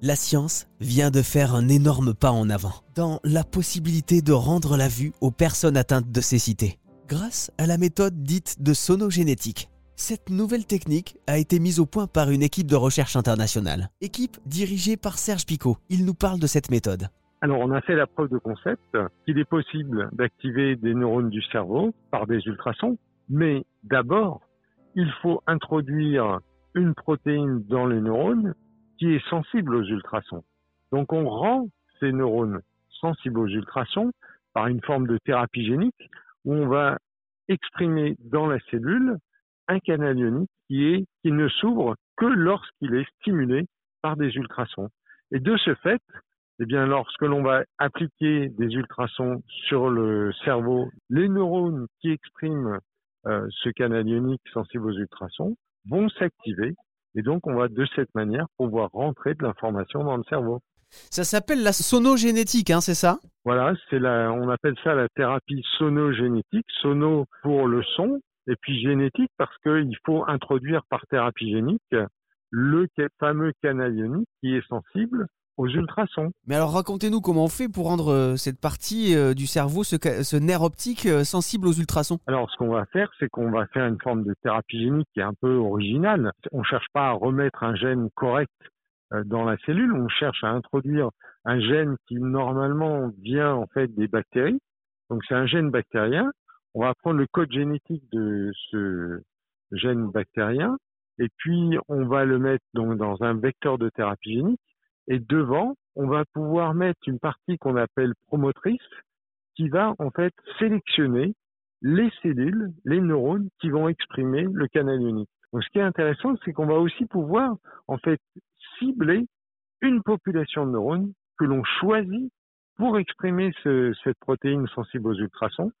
La science vient de faire un énorme pas en avant dans la possibilité de rendre la vue aux personnes atteintes de cécité, grâce à la méthode dite de sonogénétique. Cette nouvelle technique a été mise au point par une équipe de recherche internationale, équipe dirigée par Serge Picot. Il nous parle de cette méthode. Alors, on a fait la preuve de concept qu'il est possible d'activer des neurones du cerveau par des ultrasons, mais d'abord, il faut introduire une protéine dans les neurones qui est sensible aux ultrasons. Donc, on rend ces neurones sensibles aux ultrasons par une forme de thérapie génique où on va exprimer dans la cellule un canal ionique qui, ne s'ouvre que lorsqu'il est stimulé par des ultrasons. Et de ce fait, eh bien, lorsque l'on va appliquer des ultrasons sur le cerveau, les neurones qui expriment euh, ce canal ionique sensible aux ultrasons vont s'activer. Et donc, on va de cette manière pouvoir rentrer de l'information dans le cerveau. Ça s'appelle la sonogénétique, hein, c'est ça? Voilà, c'est la, on appelle ça la thérapie sonogénétique. Sono pour le son, et puis génétique parce qu'il faut introduire par thérapie génique le fameux canal ionique qui est sensible aux ultrasons. Mais alors racontez-nous comment on fait pour rendre euh, cette partie euh, du cerveau, ce, nerf optique euh, sensible aux ultrasons? Alors ce qu'on va faire, c'est qu'on va faire une forme de thérapie génique qui est un peu originale. On ne cherche pas à remettre un gène correct dans la cellule, on cherche à introduire un gène qui normalement vient en fait des bactéries. Donc c'est un gène bactérien on va prendre le code génétique de ce gène bactérien et puis on va le mettre donc dans un vecteur de thérapie génique et devant, on va pouvoir mettre une partie qu'on appelle promotrice qui va en fait sélectionner les cellules, les neurones qui vont exprimer le canal ionique. Donc ce qui est intéressant, c'est qu'on va aussi pouvoir en fait cibler une population de neurones que l'on choisit pour exprimer cette protéine sensible aux ultrasons.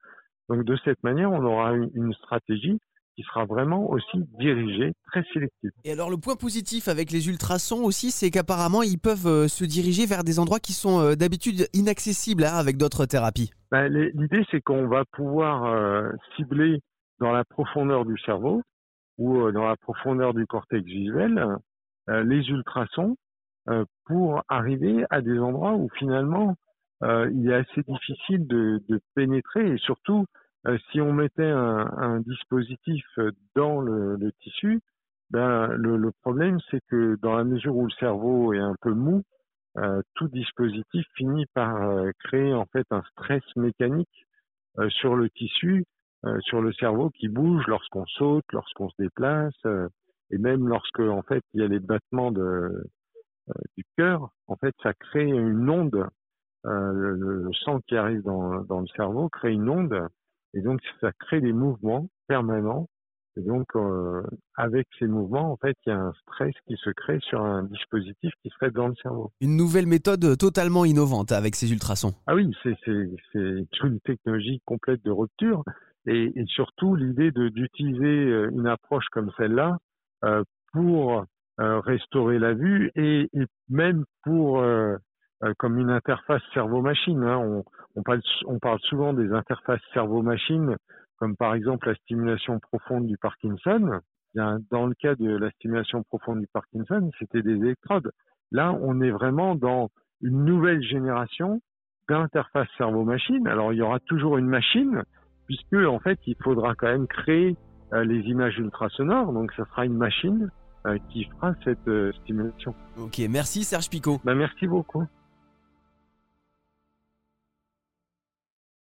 Donc de cette manière, on aura une stratégie qui sera vraiment aussi dirigée, très sélective. Et alors le point positif avec les ultrasons aussi, c'est qu'apparemment ils peuvent euh, se diriger vers des endroits qui sont euh, d'habitude inaccessibles hein, avec d'autres thérapies. Ben, l'idée c'est qu'on va pouvoir euh, cibler dans la profondeur du cerveau ou dans la profondeur du cortex visuel les ultrasons pour arriver à des endroits où finalement il est assez difficile de, de pénétrer et surtout si on mettait un, un dispositif dans le, le tissu, ben, le, le problème c'est que dans la mesure où le cerveau est un peu mou, euh, tout dispositif finit par euh, créer en fait un stress mécanique euh, sur le tissu, sur le cerveau qui bouge lorsqu'on saute, lorsqu'on se déplace, et même lorsque en fait il y a les battements de, du cœur. En fait, ça crée une onde. Le, le, sang qui arrive dans, dans le cerveau crée une onde et donc, ça crée des mouvements permanents. Et donc, euh, avec ces mouvements, en fait, il y a un stress qui se crée sur un dispositif qui serait dans le cerveau. Une nouvelle méthode totalement innovante avec ces ultrasons. Ah oui, c'est une technologie complète de rupture. Et, et surtout, l'idée d'utiliser euh, une approche comme celle-là euh, pour euh, restaurer la vue et, et même pour euh, euh, comme une interface cerveau-machine. Hein. On, on, parle, on, parle, souvent des interfaces cerveau-machine, comme par exemple la stimulation profonde du Parkinson. Dans le cas de la stimulation profonde du Parkinson, c'était des électrodes. Là, on est vraiment dans une nouvelle génération d'interface cerveau-machine. Alors, il y aura toujours une machine, puisque en fait, il faudra quand même créer euh, les images ultrasonores. Donc, ça sera une machine euh, qui fera cette stimulation. Ok, merci Serge Picot. Ben, merci beaucoup.